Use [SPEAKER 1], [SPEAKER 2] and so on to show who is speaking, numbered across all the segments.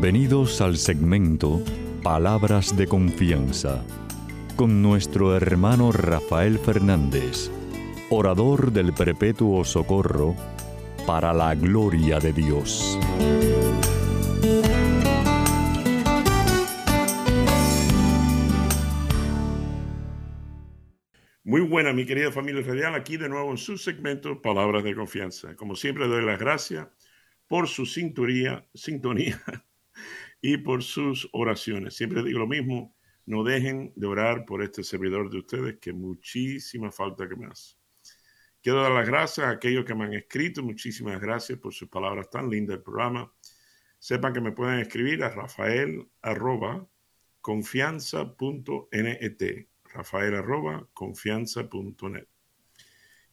[SPEAKER 1] Bienvenidos al segmento Palabras de Confianza con nuestro hermano Rafael Fernández, orador del Perpetuo Socorro, para la gloria de Dios.
[SPEAKER 2] Muy buena, mi querida familia radial, aquí de nuevo en su segmento Palabras de Confianza. Como siempre, doy las gracias por su sintonía, sintonía y por sus oraciones. Siempre digo lo mismo, no dejen de orar por este servidor de ustedes, que muchísima falta que me hace. Quiero dar las gracias a aquellos que me han escrito, muchísimas gracias por sus palabras tan lindas del programa. Sepan que me pueden escribir a rafael arroba confianza.net rafael confianza.net.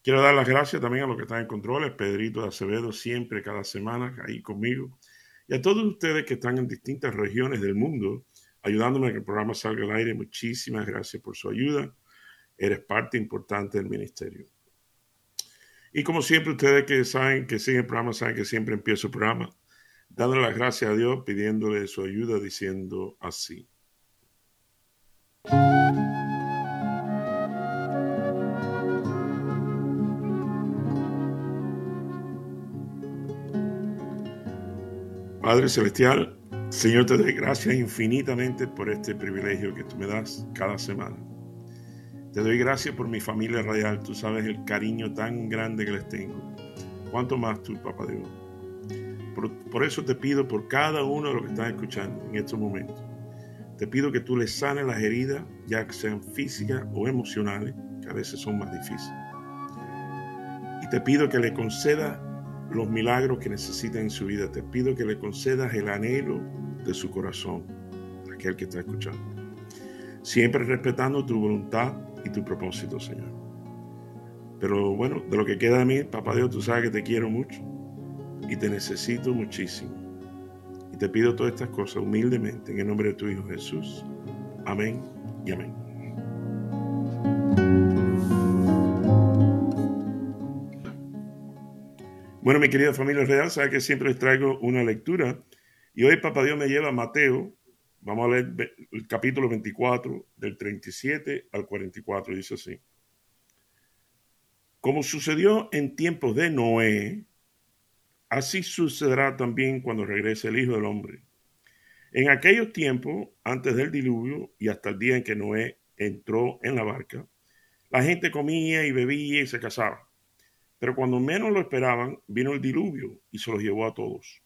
[SPEAKER 2] Quiero dar las gracias también a los que están en controles, Pedrito de Acevedo, siempre, cada semana, ahí conmigo, y a todos ustedes que están en distintas regiones del mundo, ayudándome a que el programa salga al aire. Muchísimas gracias por su ayuda. Eres parte importante del ministerio. Y como siempre, ustedes que saben que siguen el programa, saben que siempre empiezo el programa dándole las gracias a Dios, pidiéndole su ayuda, diciendo así. Padre Celestial, Señor, te doy gracias infinitamente por este privilegio que tú me das cada semana. Te doy gracias por mi familia radial. Tú sabes el cariño tan grande que les tengo. ¿Cuánto más tú, Papá Dios? Por, por, eso te pido por cada uno de los que están escuchando en estos momentos. Te pido que tú les sanes las heridas, ya sean físicas o emocionales, que a veces son más difíciles. Y te pido que le concedas los milagros que necesita en su vida. Te pido que le concedas el anhelo de su corazón, aquel que está escuchando. Siempre respetando tu voluntad y tu propósito, Señor. Pero bueno, de lo que queda de mí, Papá Dios, tú sabes que te quiero mucho y te necesito muchísimo. Y te pido todas estas cosas humildemente en el nombre de tu Hijo Jesús. Amén y amén. Bueno, mi querida familia real, sabe que siempre les traigo una lectura. Y hoy Papá Dios me lleva a Mateo. Vamos a leer el capítulo 24, del 37 al 44. Dice así. Como sucedió en tiempos de Noé, así sucederá también cuando regrese el Hijo del Hombre. En aquellos tiempos, antes del diluvio y hasta el día en que Noé entró en la barca, la gente comía y bebía y se casaba pero cuando menos lo esperaban, vino el diluvio y se los llevó a todos.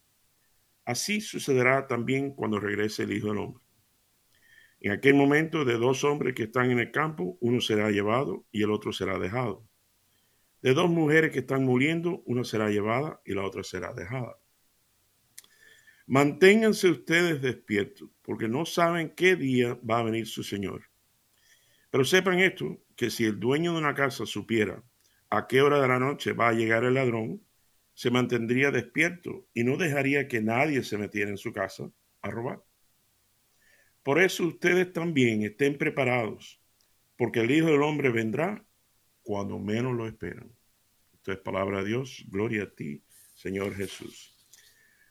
[SPEAKER 2] Así sucederá también cuando regrese el Hijo del Hombre. En aquel momento de dos hombres que están en el campo, uno será llevado y el otro será dejado. De dos mujeres que están muriendo, una será llevada y la otra será dejada. Manténganse ustedes despiertos, porque no saben qué día va a venir su Señor. Pero sepan esto, que si el dueño de una casa supiera a qué hora de la noche va a llegar el ladrón, se mantendría despierto y no dejaría que nadie se metiera en su casa a robar. Por eso ustedes también estén preparados, porque el Hijo del Hombre vendrá cuando menos lo esperan. Esto es palabra de Dios. Gloria a ti, Señor Jesús.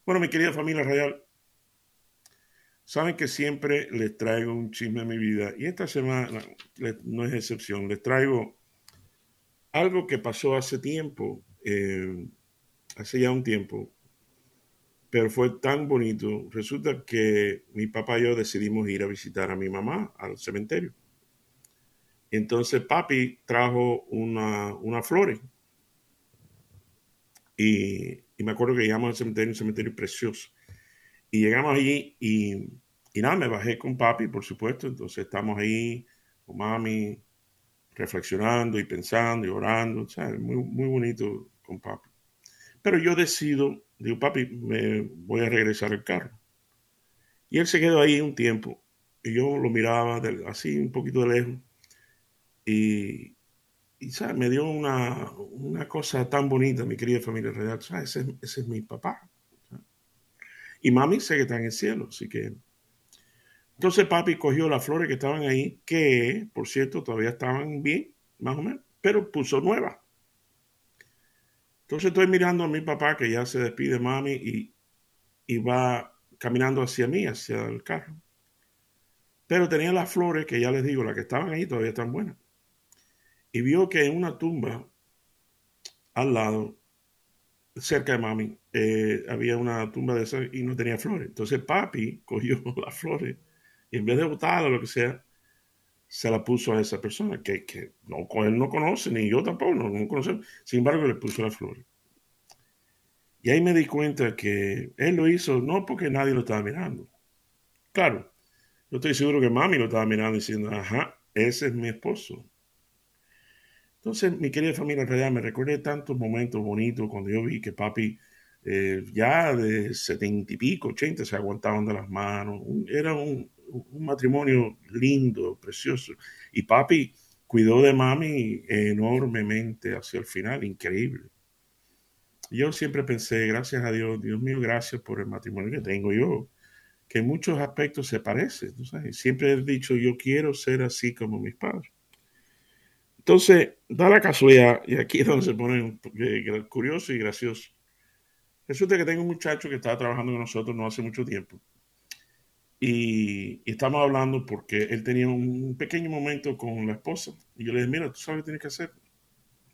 [SPEAKER 2] Bueno, mi querida familia real, saben que siempre les traigo un chisme a mi vida y esta semana no es excepción. Les traigo algo que pasó hace tiempo, eh, hace ya un tiempo, pero fue tan bonito. Resulta que mi papá y yo decidimos ir a visitar a mi mamá al cementerio. Entonces papi trajo una, una flores. Y, me acuerdo que llegamos al cementerio, un cementerio precioso. Y llegamos allí y, y nada, me bajé con papi, por supuesto. Entonces estamos ahí con mami, reflexionando y pensando y orando, Muy, muy bonito con papi. Pero yo decido, digo, papi, me voy a regresar al carro. Y él se quedó ahí un tiempo y yo lo miraba así un poquito de lejos y, y me dio una, una, cosa tan bonita, mi querida familia real, Ese, ese, es mi papá. Y mami sé que está en el cielo, así que entonces papi cogió las flores que estaban ahí, que por cierto todavía estaban bien, más o menos, pero puso nuevas. Entonces estoy mirando a mi papá que ya se despide mami y, y va caminando hacia mí, hacia el carro. Pero tenía las flores que ya les digo, las que estaban ahí todavía están buenas. Y vio que en una tumba al lado, cerca de mami, eh, había una tumba de esas y no tenía flores. Entonces papi cogió las flores en vez de botarlas o lo que sea, se la puso a esa persona que, que él no conoce, ni yo tampoco, no, no conocemos. Sin embargo, le puso las flores. Y ahí me di cuenta que él lo hizo no porque nadie lo estaba mirando. Claro, yo estoy seguro que mami lo estaba mirando diciendo, ajá, ese es mi esposo. Entonces, mi querida familia, en realidad me recuerda tantos momentos bonitos cuando yo vi que papi eh, ya de setenta y pico, ochenta, se aguantaban de las manos. Era un, un matrimonio lindo, precioso. Y papi cuidó de mami enormemente hacia el final, increíble. Yo siempre pensé, gracias a Dios, Dios mío, gracias por el matrimonio que tengo yo, que en muchos aspectos se parece. Siempre he dicho, yo quiero ser así como mis padres. Entonces, da la casualidad, y aquí es donde se pone curioso y gracioso. Resulta que tengo un muchacho que estaba trabajando con nosotros no hace mucho tiempo. Y, estamos hablando porque él tenía un pequeño momento con la esposa. Y yo le dije, mira, tú sabes lo que tienes que hacer.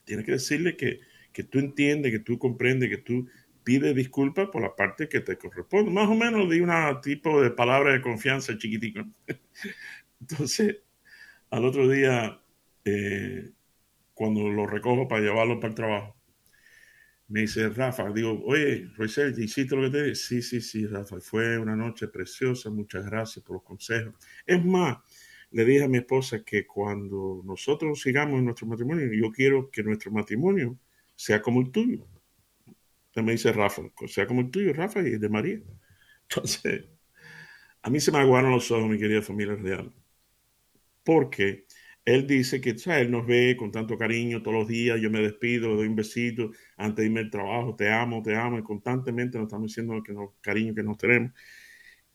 [SPEAKER 2] Tienes que decirle que, que tú entiendes, que tú comprendes, que tú pides disculpas por la parte que te corresponde. Más o menos di un tipo de palabra de confianza chiquitico. Entonces, al otro día, eh, cuando lo recojo para llevarlo para el trabajo, me dice Rafa, digo, oye, Roisel, ¿hiciste lo que te dije? Sí, sí, sí, Rafa, fue una noche preciosa, muchas gracias por los consejos. Es más, le dije a mi esposa que cuando nosotros sigamos en nuestro matrimonio, yo quiero que nuestro matrimonio sea como el tuyo. me dice Rafa, sea como el tuyo, Rafa, y de María. Entonces, a mí se me aguaron los ojos, mi querida familia real. Porque él dice que él nos ve con tanto cariño todos los días, yo me despido, le doy un besito antes de irme al trabajo, te amo, te amo, y constantemente nos estamos diciendo que nos, cariño que nos tenemos.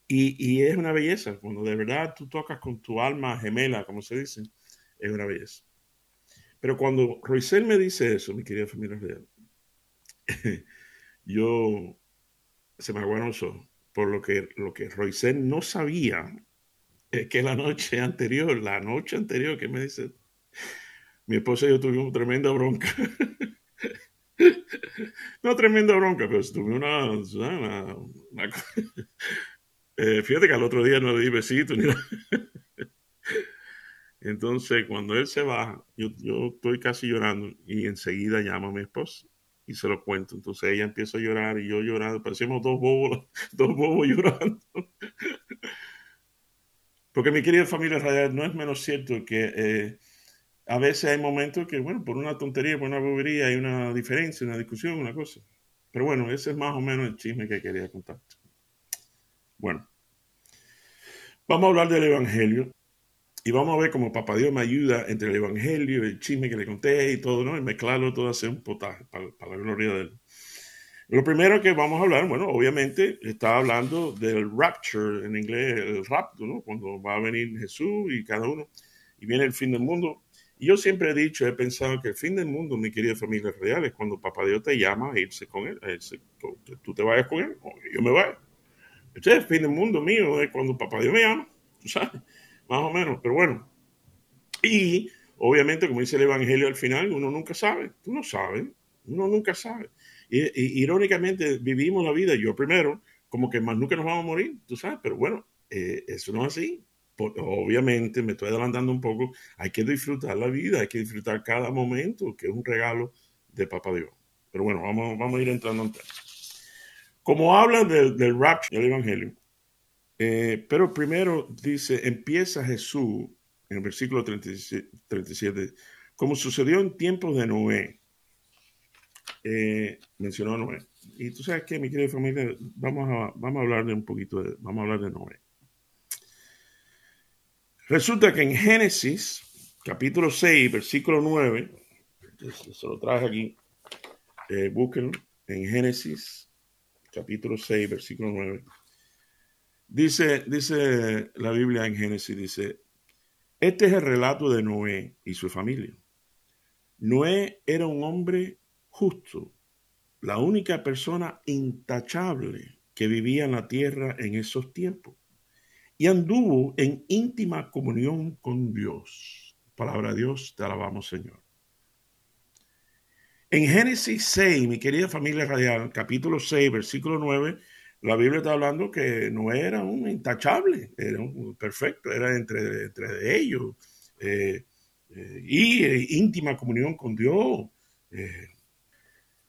[SPEAKER 2] Y, y, es una belleza, cuando de verdad tú tocas con tu alma gemela, como se dice, es una belleza. Pero cuando Roisel me dice eso, mi querida familia real, yo se me ojos, por lo que, lo que Roisel no sabía es que la noche anterior, la noche anterior que me dice, mi esposa y yo tuvimos tremenda bronca. no tremenda bronca, pero tuve una... Eh, fíjate que al otro día no le di besito ni nada. Entonces, cuando él se va, yo, yo estoy casi llorando y enseguida llamo a mi esposa y se lo cuento. Entonces ella empieza a llorar y yo llorando. Parecíamos dos bobos, dos bobos llorando. Porque mi querida familia radial, no es menos cierto que eh, a veces hay momentos que, bueno, por una tontería, por una bobería, hay una diferencia, una discusión, una cosa. Pero bueno, ese es más o menos el chisme que quería contarte. Bueno, vamos a hablar del Evangelio y vamos a ver cómo Papá Dios me ayuda entre el Evangelio, el chisme que le conté y todo, ¿no? Y mezclarlo todo, hacer un potaje para la gloria de él. Lo primero que vamos a hablar, bueno, obviamente está hablando del rapture, en inglés el rapto, ¿no? Cuando va a venir Jesús y cada uno, y viene el fin del mundo. Y yo siempre he dicho, he pensado que el fin del mundo, mi querida familia real, es cuando Papá Dios te llama a irse con él, tú te vayas con él yo me vaya. Este es el fin del mundo mío, es cuando Papá Dios me llama, tú sabes, más o menos, pero bueno. Y obviamente, como dice el Evangelio al final, uno nunca sabe, tú no sabes, uno nunca sabe. Irónicamente vivimos la vida, yo primero, como que más nunca nos vamos a morir, tú sabes, pero bueno, eh, eso no es así. obviamente me estoy adelantando un poco, hay que disfrutar la vida, hay que disfrutar cada momento, que es un regalo de Papá Dios. Pero bueno, vamos, vamos a ir entrando en tema. Como habla del, del rapture del Evangelio, eh, pero primero dice, empieza Jesús, en el versículo 37, 37 como sucedió en tiempos de Noé eh, mencionó a Noé. Y tú sabes que, mi querida familia, vamos a, vamos a hablar de un poquito de, vamos a hablar de Noé. Resulta que en Génesis, capítulo 6, versículo 9, se lo traje aquí, eh, búsquenlo, en Génesis, capítulo 6, versículo 9. Dice, dice la Biblia en Génesis, dice, este es el relato de Noé y su familia. Noé era un hombre justo, la única persona intachable que vivía en la tierra en esos tiempos y anduvo en íntima comunión con Dios. Palabra de Dios, te alabamos Señor. En Génesis 6, mi querida familia radial, capítulo 6, versículo 9, la Biblia está hablando que no era un intachable, era un perfecto, era entre, entre ellos. Eh, eh, y eh, íntima comunión con Dios.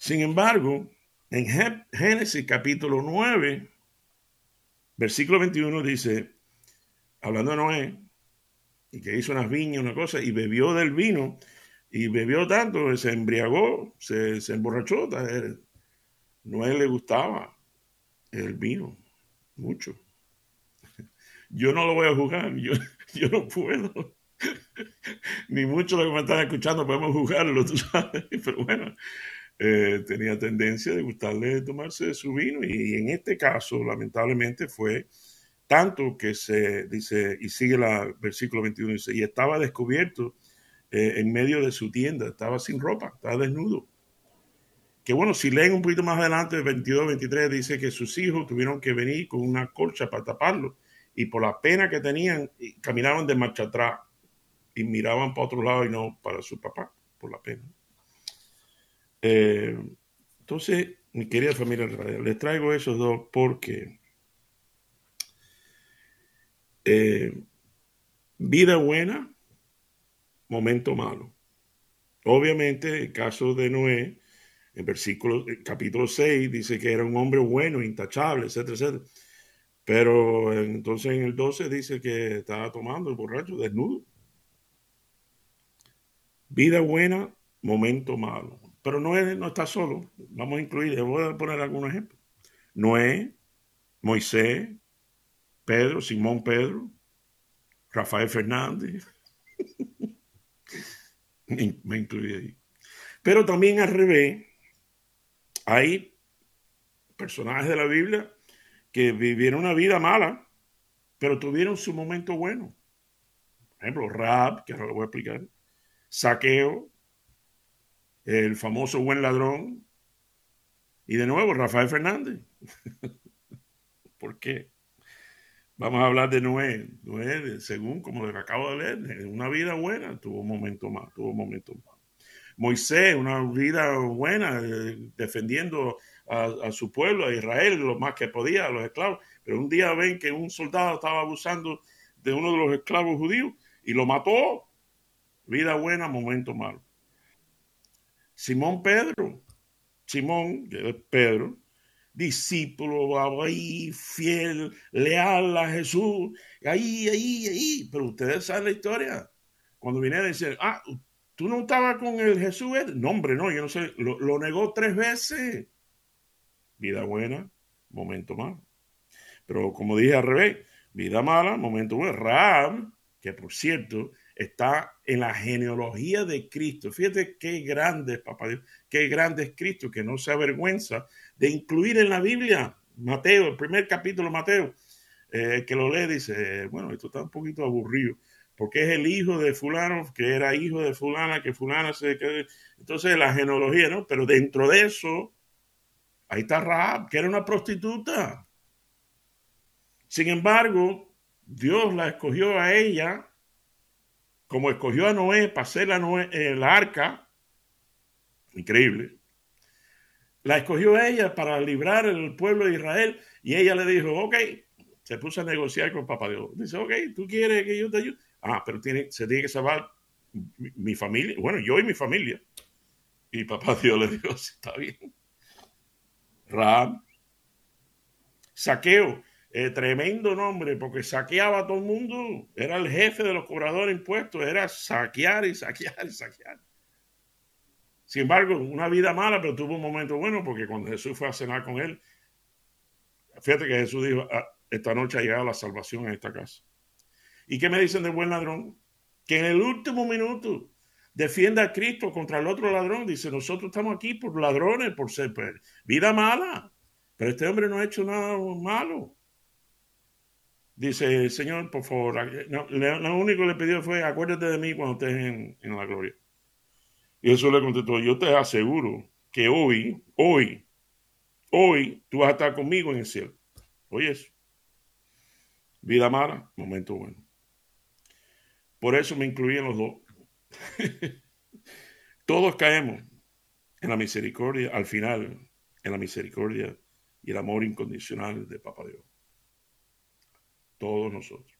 [SPEAKER 2] Sin embargo, en Génesis capítulo 9, versículo 21 dice, hablando de Noé, y que hizo unas viñas, una cosa, y bebió del vino, y bebió tanto, se embriagó, se, emborrachó. Noé le gustaba el vino, mucho. Yo no lo voy a jugar, yo, no puedo. Ni mucho lo que me están escuchando podemos jugarlo, tú sabes. Pero bueno, eh, tenía tendencia de gustarle tomarse su vino y en este caso, lamentablemente, fue tanto que se dice, y sigue el versículo 21, dice, y estaba descubierto eh, en medio de su tienda, estaba sin ropa, estaba desnudo. Que bueno, si leen un poquito más adelante, 22, 23, dice que sus hijos tuvieron que venir con una colcha para taparlo y por la pena que tenían, caminaban de marcha atrás y miraban para otro lado y no para su papá, por la pena. Eh, entonces, mi querida familia, les traigo esos dos porque eh, vida buena, momento malo. Obviamente, el caso de Noé, en versículo, capítulo 6, dice que era un hombre bueno, intachable, etcétera, etcétera. Pero entonces en el 12 dice que estaba tomando el borracho desnudo. Vida buena, momento malo. Pero Noé no está solo. Vamos a incluir, voy a poner algunos ejemplos. Noé, Moisés, Pedro, Simón Pedro, Rafael Fernández. Me incluí ahí. Pero también al revés, hay personajes de la Biblia que vivieron una vida mala, pero tuvieron su momento bueno. Por ejemplo, Rab, que ahora lo voy a explicar, Saqueo, el famoso buen ladrón, y de nuevo Rafael Fernández. ¿Por qué? Vamos a hablar de Noé. Noé, según como le acabo de leer, una vida buena, tuvo un momento más, tuvo un momento más. Moisés, una vida buena, eh, defendiendo a, su pueblo, a Israel, lo más que podía, a los esclavos. Pero un día ven que un soldado estaba abusando de uno de los esclavos judíos y lo mató. Vida buena, momento malo. Simón Pedro, Simón, Pedro, discípulo ahí, fiel, leal a Jesús, ahí, ahí, ahí. Pero ustedes saben la historia. Cuando viene a decir, ah, tú no estabas con el Jesús. No, hombre, no, yo no sé. Lo, negó tres veces. Vida buena, momento malo. Pero como dije al revés, vida mala, momento bueno. Ram, que por cierto, está en la genealogía de Cristo. Fíjate qué grande es papá Dios, qué grande es Cristo, que no se avergüenza de incluir en la Biblia, Mateo, el primer capítulo de Mateo, eh, que lo lee, dice, bueno, esto está un poquito aburrido, porque es el hijo de fulano, que era hijo de fulana, que fulana se... Que, entonces la genealogía, ¿no? Pero dentro de eso, ahí está Rahab, que era una prostituta. Sin embargo, Dios la escogió a ella como escogió a Noé para hacer la, el arca, increíble, la escogió ella para librar el pueblo de Israel y ella le dijo, ok, se puso a negociar con papá Dios. Dice, ok, ¿tú quieres que yo te ayude? Ah, pero tiene, se tiene que salvar mi, familia, bueno, yo y mi familia. Y papá Dios le dijo, está bien. Ram, saqueo, eh, tremendo nombre, porque saqueaba a todo el mundo, era el jefe de los cobradores de impuestos, era saquear y saquear y saquear. Sin embargo, una vida mala, pero tuvo un momento bueno, porque cuando Jesús fue a cenar con él, fíjate que Jesús dijo, ah, esta noche ha llegado la salvación en esta casa. ¿Y qué me dicen del buen ladrón? Que en el último minuto defienda a Cristo contra el otro ladrón. Dice, nosotros estamos aquí por ladrones, por ser pues, vida mala. Pero este hombre no ha hecho nada malo. Dice, Señor, por favor, lo único que le pidió fue, acuérdate de mí cuando estés en, la gloria. Y eso le contestó, yo te aseguro que hoy, hoy, hoy tú vas a estar conmigo en el cielo. Oye eso. Vida mala, momento bueno. Por eso me incluí en los dos. Todos caemos en la misericordia, al final, en la misericordia y el amor incondicional de Papa Dios. Todos nosotros.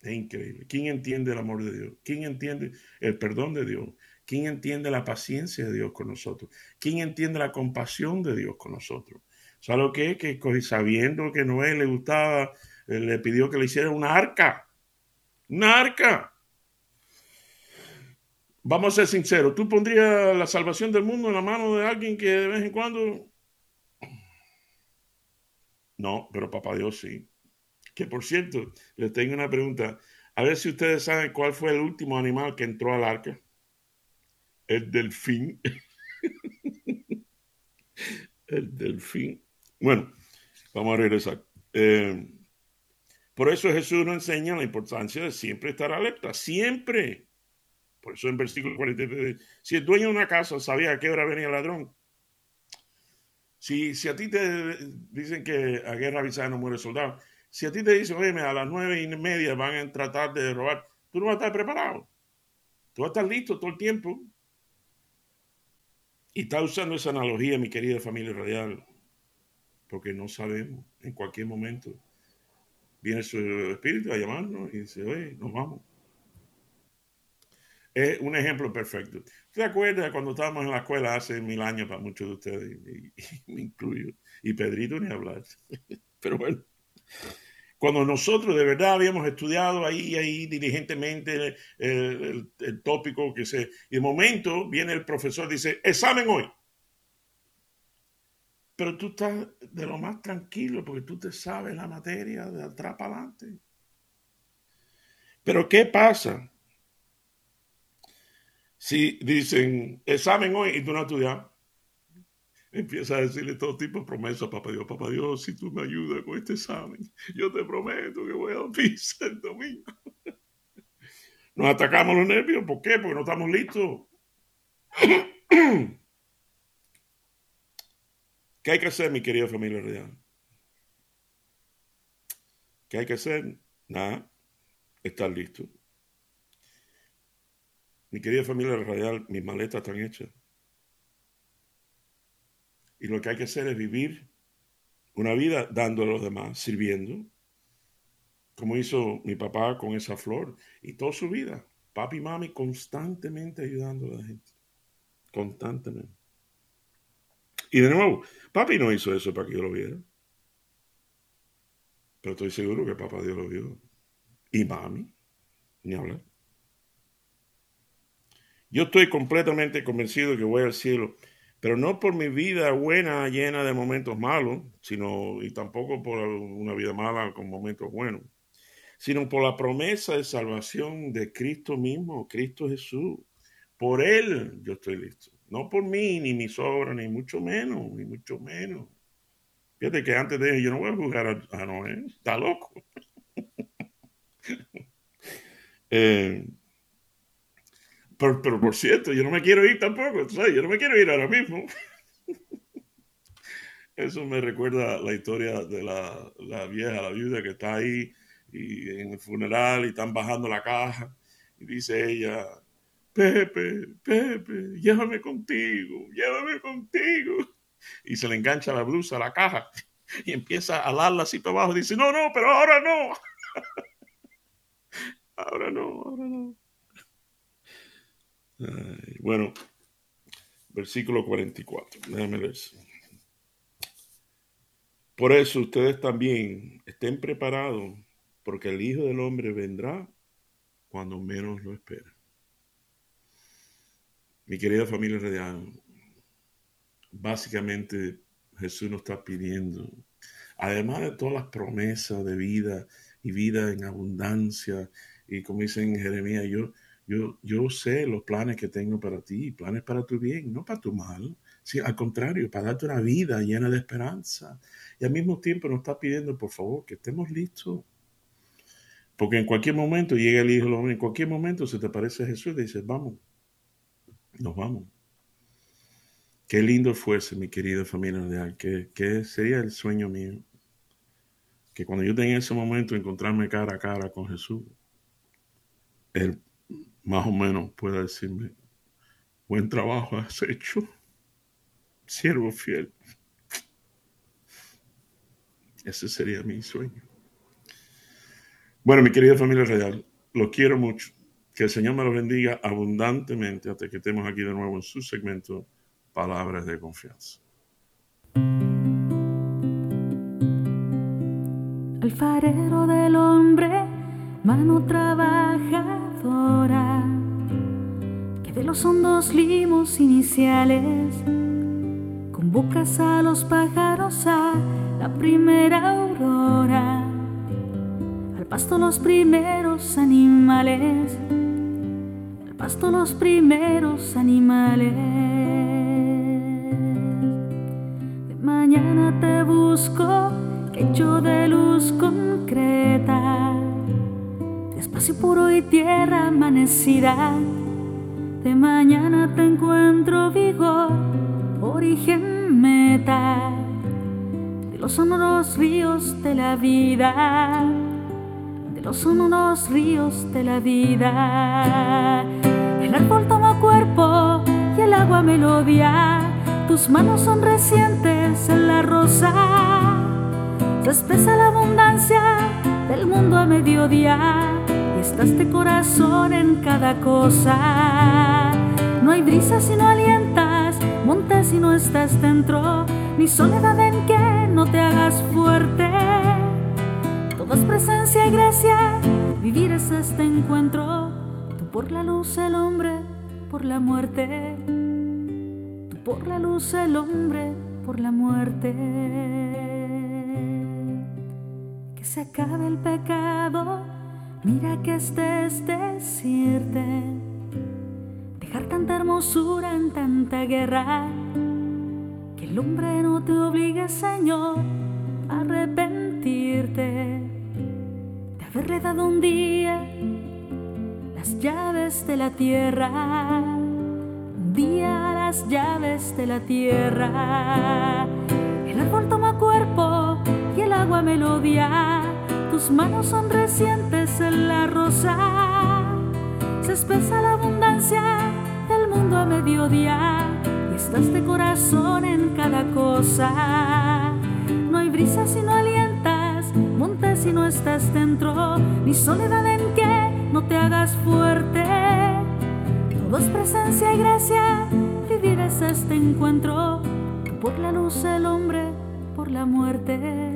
[SPEAKER 2] Es increíble. ¿Quién entiende el amor de Dios? ¿Quién entiende el perdón de Dios? ¿Quién entiende la paciencia de Dios con nosotros? ¿Quién entiende la compasión de Dios con nosotros? ¿Sabe lo que es? Que sabiendo que Noé le gustaba, eh, le pidió que le hiciera una arca. Una arca. Vamos a ser sinceros, ¿tú pondrías la salvación del mundo en la mano de alguien que de vez en cuando... No, pero papá Dios sí. Que por cierto, les tengo una pregunta. A ver si ustedes saben cuál fue el último animal que entró al arca. El delfín. el delfín. Bueno, vamos a regresar. Eh, por eso Jesús nos enseña la importancia de siempre estar alerta, siempre. Por eso en versículo 43, si el dueño de una casa sabía a qué hora venía el ladrón, si, si a ti te dicen que a guerra avisada no muere soldado, si a ti te dicen, oye, a las nueve y media van a tratar de robar, tú no vas a estar preparado. Tú vas a estar listo todo el tiempo. Y está usando esa analogía, mi querida familia radial, porque no sabemos en cualquier momento. Viene su espíritu a llamarnos y dice, oye, nos vamos. Es un ejemplo perfecto. ¿Te acuerdas cuando estábamos en la escuela hace mil años para muchos de ustedes, y, me incluyo, y Pedrito ni hablar? Pero bueno, cuando nosotros de verdad habíamos estudiado ahí, ahí diligentemente el, el, tópico que se... Y de momento viene el profesor y dice, examen hoy. Pero tú estás de lo más tranquilo porque tú te sabes la materia de atrás para adelante. Pero ¿qué pasa? Si dicen examen hoy y tú no estudias, empieza a decirle todo tipo de promesas Papá Dios. Papá Dios, si tú me ayudas con este examen, yo te prometo que voy a pizza el domingo. Nos atacamos los nervios. ¿Por qué? Porque no estamos listos. ¿Qué hay que hacer, mi querida familia real? ¿Qué hay que hacer? Nada, estar listo. Mi querida familia radial, mis maletas están hechas. Y lo que hay que hacer es vivir una vida dando a los demás, sirviendo, como hizo mi papá con esa flor, y toda su vida, papi y mami constantemente ayudando a la gente, constantemente. Y de nuevo, papi no hizo eso para que yo lo viera. Pero estoy seguro que papá Dios lo vio. Y mami, ni hablar. Yo estoy completamente convencido que voy al cielo, pero no por mi vida buena llena de momentos malos, sino y tampoco por una vida mala con momentos buenos, sino por la promesa de salvación de Cristo mismo, Cristo Jesús. Por Él yo estoy listo. No por mí, ni mis obras, ni mucho menos, ni mucho menos. Fíjate que antes de yo no voy a jugar a, Noé, está loco. Eh, pero, por cierto, yo no me quiero ir tampoco, yo no me quiero ir ahora mismo. Eso me recuerda la historia de la, la, vieja, la viuda que está ahí y en el funeral y están bajando la caja y dice ella, Pepe, Pepe, llévame contigo, llévame contigo. Y se le engancha la blusa a la caja y empieza a alarla así para abajo. Dice, no, no, pero ahora no. ahora no, ahora no. Bueno, versículo 44. Déjame ver. Por eso ustedes también estén preparados, porque el Hijo del Hombre vendrá cuando menos lo esperen. Mi querida familia radial, básicamente Jesús nos está pidiendo, además de todas las promesas de vida y vida en abundancia, y como dice en Jeremías, yo, yo, yo sé los planes que tengo para ti, planes para tu bien, no para tu mal, sí, al contrario, para darte una vida llena de esperanza. Y al mismo tiempo nos está pidiendo, por favor, que estemos listos. Porque en cualquier momento llega el Hijo, en cualquier momento se te aparece Jesús y dices, vamos, nos vamos. Qué lindo fuese, mi querida familia real, que, sería el sueño mío. que cuando yo tenga ese momento encontrarme cara a cara con Jesús, Él más o menos pueda decirme, buen trabajo has hecho, siervo fiel. Ese sería mi sueño. Bueno, mi querida familia real, lo quiero mucho. Que el Señor me lo bendiga abundantemente hasta que estemos aquí de nuevo en su segmento Palabras de Confianza.
[SPEAKER 3] Alfarero del hombre, mano trabajadora, que de los hondos limos iniciales convocas a los pájaros a la primera aurora, al pasto los primeros animales pasto los primeros animales. De mañana te busco, hecho de luz concreta, espacio puro y tierra amanecida. De mañana te encuentro vigor, origen meta, de los sonoros ríos de la vida de los sonoros ríos de la vida. El árbol toma cuerpo y el agua melodía. Tus manos son recientes en la rosa. Se expresa la abundancia del mundo a mediodía. De corazón en cada cosa. No hay brisa si no alientas, monte si no estás dentro, ni soledad en que no te hagas fuerte. Todo es presencia y gracia, vivir es este encuentro por la luz el hombre, por la muerte. Tú por la luz el hombre, por la muerte. Que se acabe el pecado, mira que estés decirte. Dejar tanta hermosura en tanta guerra. Que el hombre no te obligue, Señor, a arrepentirte de haberle dado un día las llaves de la tierra, un día las llaves de la tierra. El árbol toma cuerpo y el agua melodía, tus manos son recientes en la rosa. Se espesa la abundancia del mundo a mediodía y estás de corazón en cada cosa. No hay brisa si no alientas, monte si no estás dentro, ni soledad en que no te hagas fuerte. Todo es presencia y gracia, vivir es este encuentro. Por la luz el hombre, por la muerte.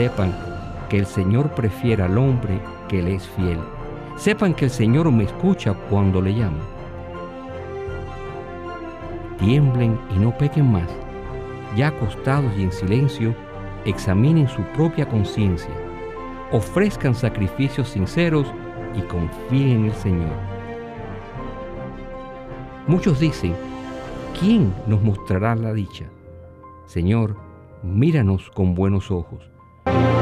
[SPEAKER 4] Sepan que el Señor prefiere al hombre que le es fiel. Sepan que el Señor me escucha cuando le llamo. Tiemblen y no pequen más. Ya acostados y en silencio, examinen su propia conciencia. Ofrezcan sacrificios sinceros y confíen en el Señor. Muchos dicen, ¿quién nos mostrará la dicha? Señor, míranos con buenos ojos. Thank you.